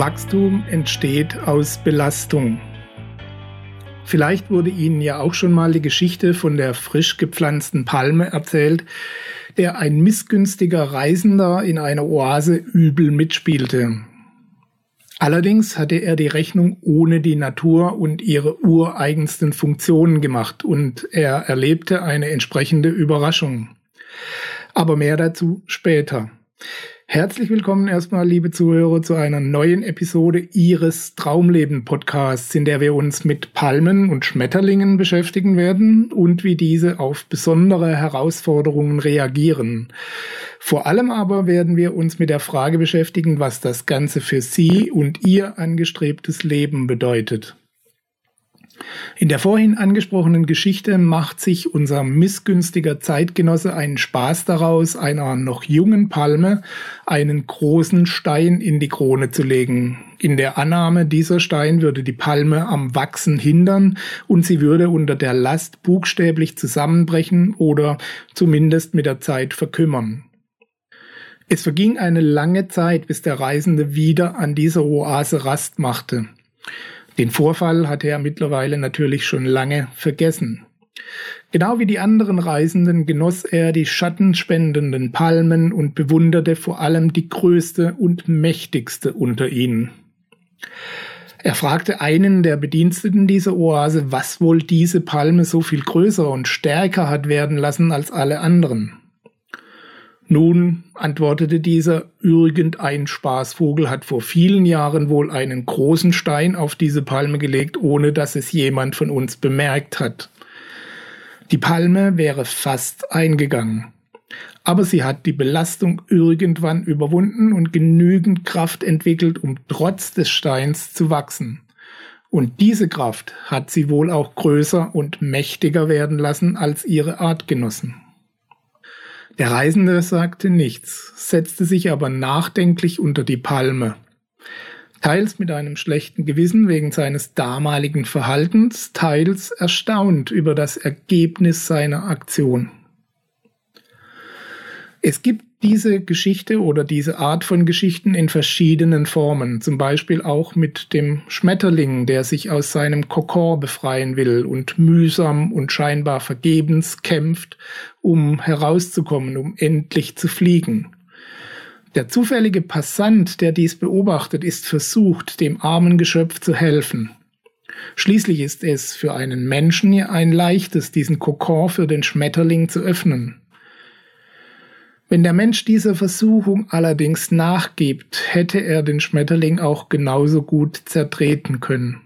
Wachstum entsteht aus Belastung. Vielleicht wurde Ihnen ja auch schon mal die Geschichte von der frisch gepflanzten Palme erzählt, der ein missgünstiger Reisender in einer Oase übel mitspielte. Allerdings hatte er die Rechnung ohne die Natur und ihre ureigensten Funktionen gemacht und er erlebte eine entsprechende Überraschung. Aber mehr dazu später. Herzlich willkommen erstmal, liebe Zuhörer, zu einer neuen Episode Ihres Traumleben Podcasts, in der wir uns mit Palmen und Schmetterlingen beschäftigen werden und wie diese auf besondere Herausforderungen reagieren. Vor allem aber werden wir uns mit der Frage beschäftigen, was das Ganze für Sie und Ihr angestrebtes Leben bedeutet. In der vorhin angesprochenen Geschichte macht sich unser missgünstiger Zeitgenosse einen Spaß daraus, einer noch jungen Palme einen großen Stein in die Krone zu legen. In der Annahme, dieser Stein würde die Palme am Wachsen hindern und sie würde unter der Last buchstäblich zusammenbrechen oder zumindest mit der Zeit verkümmern. Es verging eine lange Zeit, bis der Reisende wieder an dieser Oase Rast machte. Den Vorfall hatte er mittlerweile natürlich schon lange vergessen. Genau wie die anderen Reisenden genoss er die schattenspendenden Palmen und bewunderte vor allem die größte und mächtigste unter ihnen. Er fragte einen der Bediensteten dieser Oase, was wohl diese Palme so viel größer und stärker hat werden lassen als alle anderen. Nun, antwortete dieser, irgendein Spaßvogel hat vor vielen Jahren wohl einen großen Stein auf diese Palme gelegt, ohne dass es jemand von uns bemerkt hat. Die Palme wäre fast eingegangen. Aber sie hat die Belastung irgendwann überwunden und genügend Kraft entwickelt, um trotz des Steins zu wachsen. Und diese Kraft hat sie wohl auch größer und mächtiger werden lassen als ihre Artgenossen. Der Reisende sagte nichts, setzte sich aber nachdenklich unter die Palme. Teils mit einem schlechten Gewissen wegen seines damaligen Verhaltens, teils erstaunt über das Ergebnis seiner Aktion. Es gibt diese Geschichte oder diese Art von Geschichten in verschiedenen Formen, zum Beispiel auch mit dem Schmetterling, der sich aus seinem Kokon befreien will und mühsam und scheinbar vergebens kämpft, um herauszukommen, um endlich zu fliegen. Der zufällige Passant, der dies beobachtet, ist versucht, dem armen Geschöpf zu helfen. Schließlich ist es für einen Menschen ein leichtes, diesen Kokon für den Schmetterling zu öffnen. Wenn der Mensch dieser Versuchung allerdings nachgibt, hätte er den Schmetterling auch genauso gut zertreten können.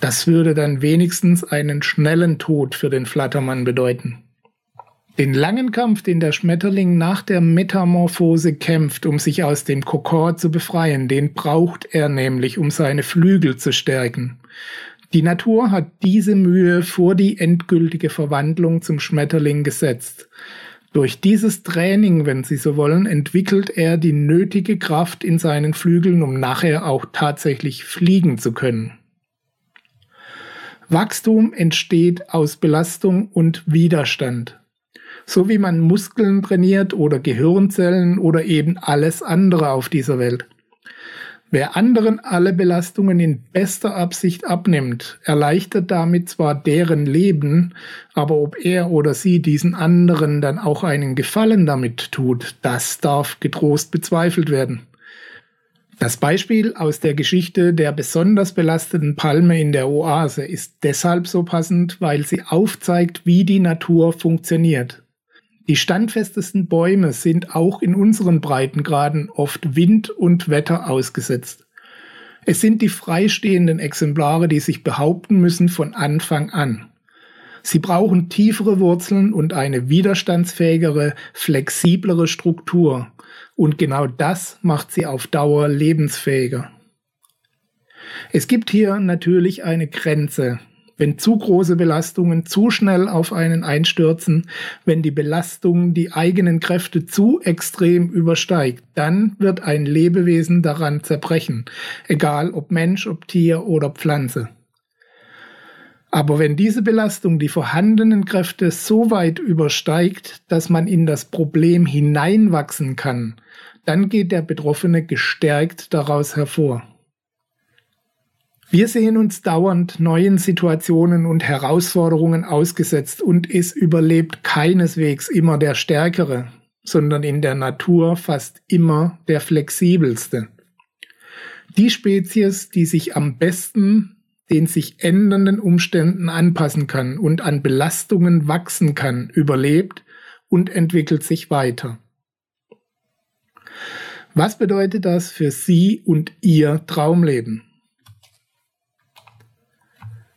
Das würde dann wenigstens einen schnellen Tod für den Flattermann bedeuten. Den langen Kampf, den der Schmetterling nach der Metamorphose kämpft, um sich aus dem Kokor zu befreien, den braucht er nämlich, um seine Flügel zu stärken. Die Natur hat diese Mühe vor die endgültige Verwandlung zum Schmetterling gesetzt. Durch dieses Training, wenn Sie so wollen, entwickelt er die nötige Kraft in seinen Flügeln, um nachher auch tatsächlich fliegen zu können. Wachstum entsteht aus Belastung und Widerstand. So wie man Muskeln trainiert oder Gehirnzellen oder eben alles andere auf dieser Welt. Wer anderen alle Belastungen in bester Absicht abnimmt, erleichtert damit zwar deren Leben, aber ob er oder sie diesen anderen dann auch einen Gefallen damit tut, das darf getrost bezweifelt werden. Das Beispiel aus der Geschichte der besonders belasteten Palme in der Oase ist deshalb so passend, weil sie aufzeigt, wie die Natur funktioniert. Die standfestesten Bäume sind auch in unseren Breitengraden oft Wind und Wetter ausgesetzt. Es sind die freistehenden Exemplare, die sich behaupten müssen von Anfang an. Sie brauchen tiefere Wurzeln und eine widerstandsfähigere, flexiblere Struktur. Und genau das macht sie auf Dauer lebensfähiger. Es gibt hier natürlich eine Grenze, wenn zu große Belastungen zu schnell auf einen einstürzen, wenn die Belastung die eigenen Kräfte zu extrem übersteigt, dann wird ein Lebewesen daran zerbrechen, egal ob Mensch, ob Tier oder Pflanze. Aber wenn diese Belastung die vorhandenen Kräfte so weit übersteigt, dass man in das Problem hineinwachsen kann, dann geht der Betroffene gestärkt daraus hervor. Wir sehen uns dauernd neuen Situationen und Herausforderungen ausgesetzt und es überlebt keineswegs immer der Stärkere, sondern in der Natur fast immer der Flexibelste. Die Spezies, die sich am besten den sich ändernden Umständen anpassen kann und an Belastungen wachsen kann, überlebt und entwickelt sich weiter. Was bedeutet das für Sie und Ihr Traumleben?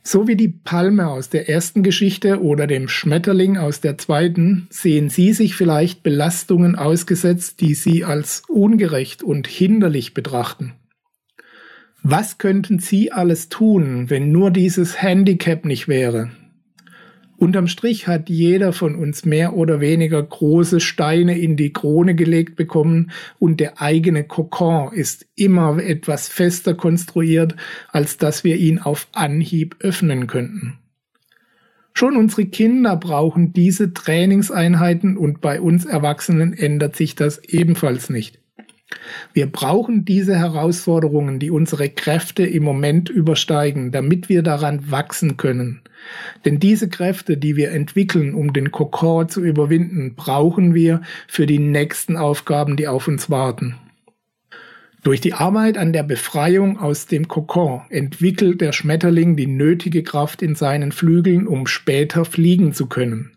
So wie die Palme aus der ersten Geschichte oder dem Schmetterling aus der zweiten sehen Sie sich vielleicht Belastungen ausgesetzt, die Sie als ungerecht und hinderlich betrachten. Was könnten Sie alles tun, wenn nur dieses Handicap nicht wäre? Unterm Strich hat jeder von uns mehr oder weniger große Steine in die Krone gelegt bekommen und der eigene Kokon ist immer etwas fester konstruiert, als dass wir ihn auf Anhieb öffnen könnten. Schon unsere Kinder brauchen diese Trainingseinheiten und bei uns Erwachsenen ändert sich das ebenfalls nicht. Wir brauchen diese Herausforderungen, die unsere Kräfte im Moment übersteigen, damit wir daran wachsen können. Denn diese Kräfte, die wir entwickeln, um den Kokon zu überwinden, brauchen wir für die nächsten Aufgaben, die auf uns warten. Durch die Arbeit an der Befreiung aus dem Kokon entwickelt der Schmetterling die nötige Kraft in seinen Flügeln, um später fliegen zu können.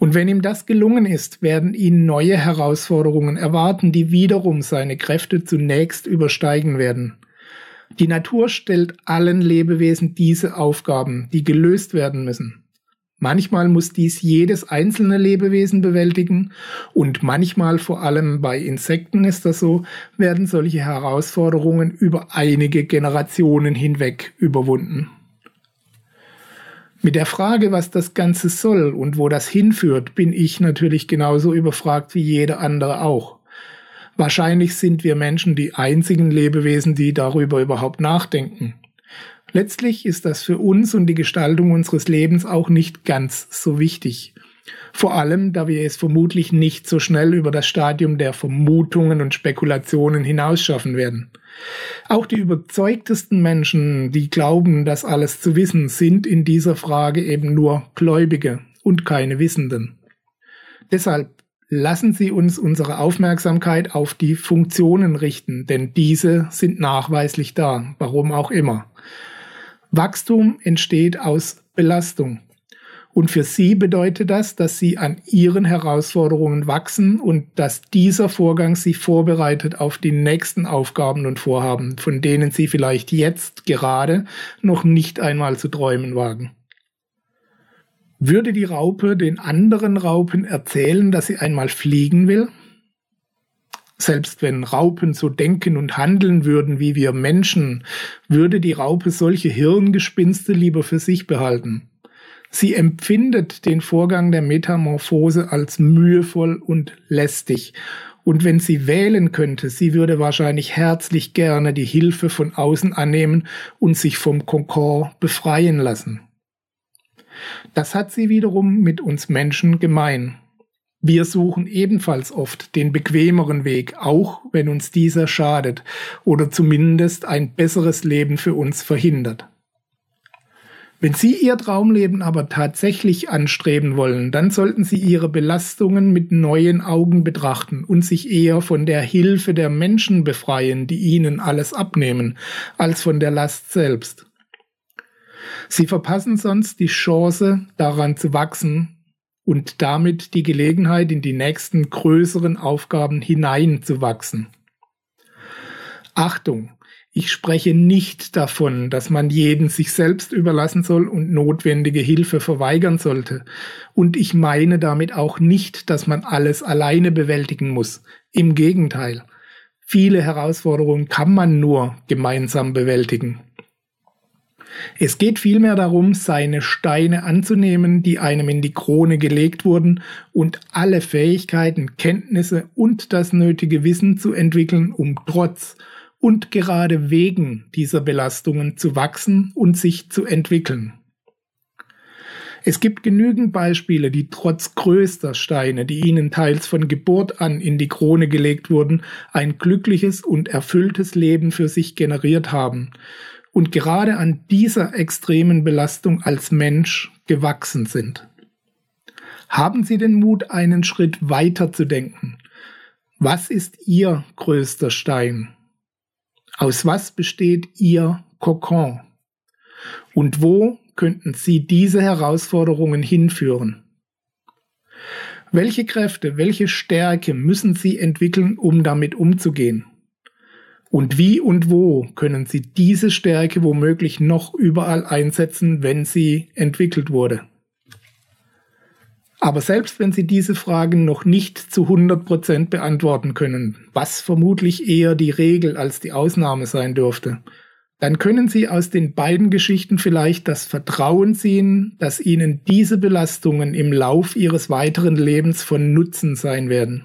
Und wenn ihm das gelungen ist, werden ihn neue Herausforderungen erwarten, die wiederum seine Kräfte zunächst übersteigen werden. Die Natur stellt allen Lebewesen diese Aufgaben, die gelöst werden müssen. Manchmal muss dies jedes einzelne Lebewesen bewältigen und manchmal, vor allem bei Insekten ist das so, werden solche Herausforderungen über einige Generationen hinweg überwunden. Mit der Frage, was das Ganze soll und wo das hinführt, bin ich natürlich genauso überfragt wie jeder andere auch. Wahrscheinlich sind wir Menschen die einzigen Lebewesen, die darüber überhaupt nachdenken. Letztlich ist das für uns und die Gestaltung unseres Lebens auch nicht ganz so wichtig. Vor allem, da wir es vermutlich nicht so schnell über das Stadium der Vermutungen und Spekulationen hinausschaffen werden. Auch die überzeugtesten Menschen, die glauben, das alles zu wissen, sind in dieser Frage eben nur Gläubige und keine Wissenden. Deshalb lassen Sie uns unsere Aufmerksamkeit auf die Funktionen richten, denn diese sind nachweislich da, warum auch immer. Wachstum entsteht aus Belastung. Und für Sie bedeutet das, dass Sie an Ihren Herausforderungen wachsen und dass dieser Vorgang Sie vorbereitet auf die nächsten Aufgaben und Vorhaben, von denen Sie vielleicht jetzt gerade noch nicht einmal zu träumen wagen. Würde die Raupe den anderen Raupen erzählen, dass sie einmal fliegen will? Selbst wenn Raupen so denken und handeln würden wie wir Menschen, würde die Raupe solche Hirngespinste lieber für sich behalten. Sie empfindet den Vorgang der Metamorphose als mühevoll und lästig. Und wenn sie wählen könnte, sie würde wahrscheinlich herzlich gerne die Hilfe von außen annehmen und sich vom Konkord befreien lassen. Das hat sie wiederum mit uns Menschen gemein. Wir suchen ebenfalls oft den bequemeren Weg, auch wenn uns dieser schadet oder zumindest ein besseres Leben für uns verhindert. Wenn Sie Ihr Traumleben aber tatsächlich anstreben wollen, dann sollten Sie Ihre Belastungen mit neuen Augen betrachten und sich eher von der Hilfe der Menschen befreien, die Ihnen alles abnehmen, als von der Last selbst. Sie verpassen sonst die Chance, daran zu wachsen und damit die Gelegenheit, in die nächsten größeren Aufgaben hineinzuwachsen. Achtung! Ich spreche nicht davon, dass man jeden sich selbst überlassen soll und notwendige Hilfe verweigern sollte. Und ich meine damit auch nicht, dass man alles alleine bewältigen muss. Im Gegenteil. Viele Herausforderungen kann man nur gemeinsam bewältigen. Es geht vielmehr darum, seine Steine anzunehmen, die einem in die Krone gelegt wurden, und alle Fähigkeiten, Kenntnisse und das nötige Wissen zu entwickeln, um trotz und gerade wegen dieser Belastungen zu wachsen und sich zu entwickeln. Es gibt genügend Beispiele, die trotz größter Steine, die ihnen teils von Geburt an in die Krone gelegt wurden, ein glückliches und erfülltes Leben für sich generiert haben und gerade an dieser extremen Belastung als Mensch gewachsen sind. Haben Sie den Mut, einen Schritt weiter zu denken? Was ist Ihr größter Stein? Aus was besteht Ihr Kokon? Und wo könnten Sie diese Herausforderungen hinführen? Welche Kräfte, welche Stärke müssen Sie entwickeln, um damit umzugehen? Und wie und wo können Sie diese Stärke womöglich noch überall einsetzen, wenn sie entwickelt wurde? Aber selbst wenn Sie diese Fragen noch nicht zu 100 Prozent beantworten können, was vermutlich eher die Regel als die Ausnahme sein dürfte, dann können Sie aus den beiden Geschichten vielleicht das Vertrauen ziehen, dass Ihnen diese Belastungen im Lauf Ihres weiteren Lebens von Nutzen sein werden.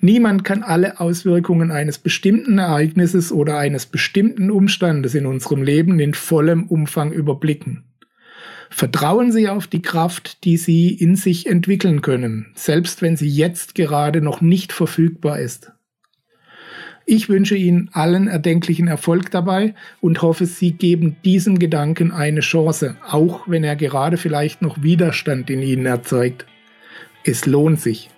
Niemand kann alle Auswirkungen eines bestimmten Ereignisses oder eines bestimmten Umstandes in unserem Leben in vollem Umfang überblicken. Vertrauen Sie auf die Kraft, die Sie in sich entwickeln können, selbst wenn sie jetzt gerade noch nicht verfügbar ist. Ich wünsche Ihnen allen erdenklichen Erfolg dabei und hoffe, Sie geben diesem Gedanken eine Chance, auch wenn er gerade vielleicht noch Widerstand in Ihnen erzeugt. Es lohnt sich.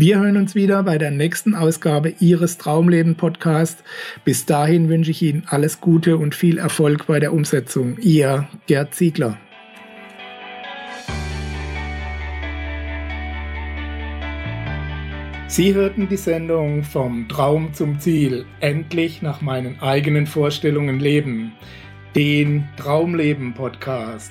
Wir hören uns wieder bei der nächsten Ausgabe Ihres Traumleben Podcast. Bis dahin wünsche ich Ihnen alles Gute und viel Erfolg bei der Umsetzung. Ihr Gerd Ziegler. Sie hörten die Sendung Vom Traum zum Ziel, endlich nach meinen eigenen Vorstellungen leben, den Traumleben Podcast.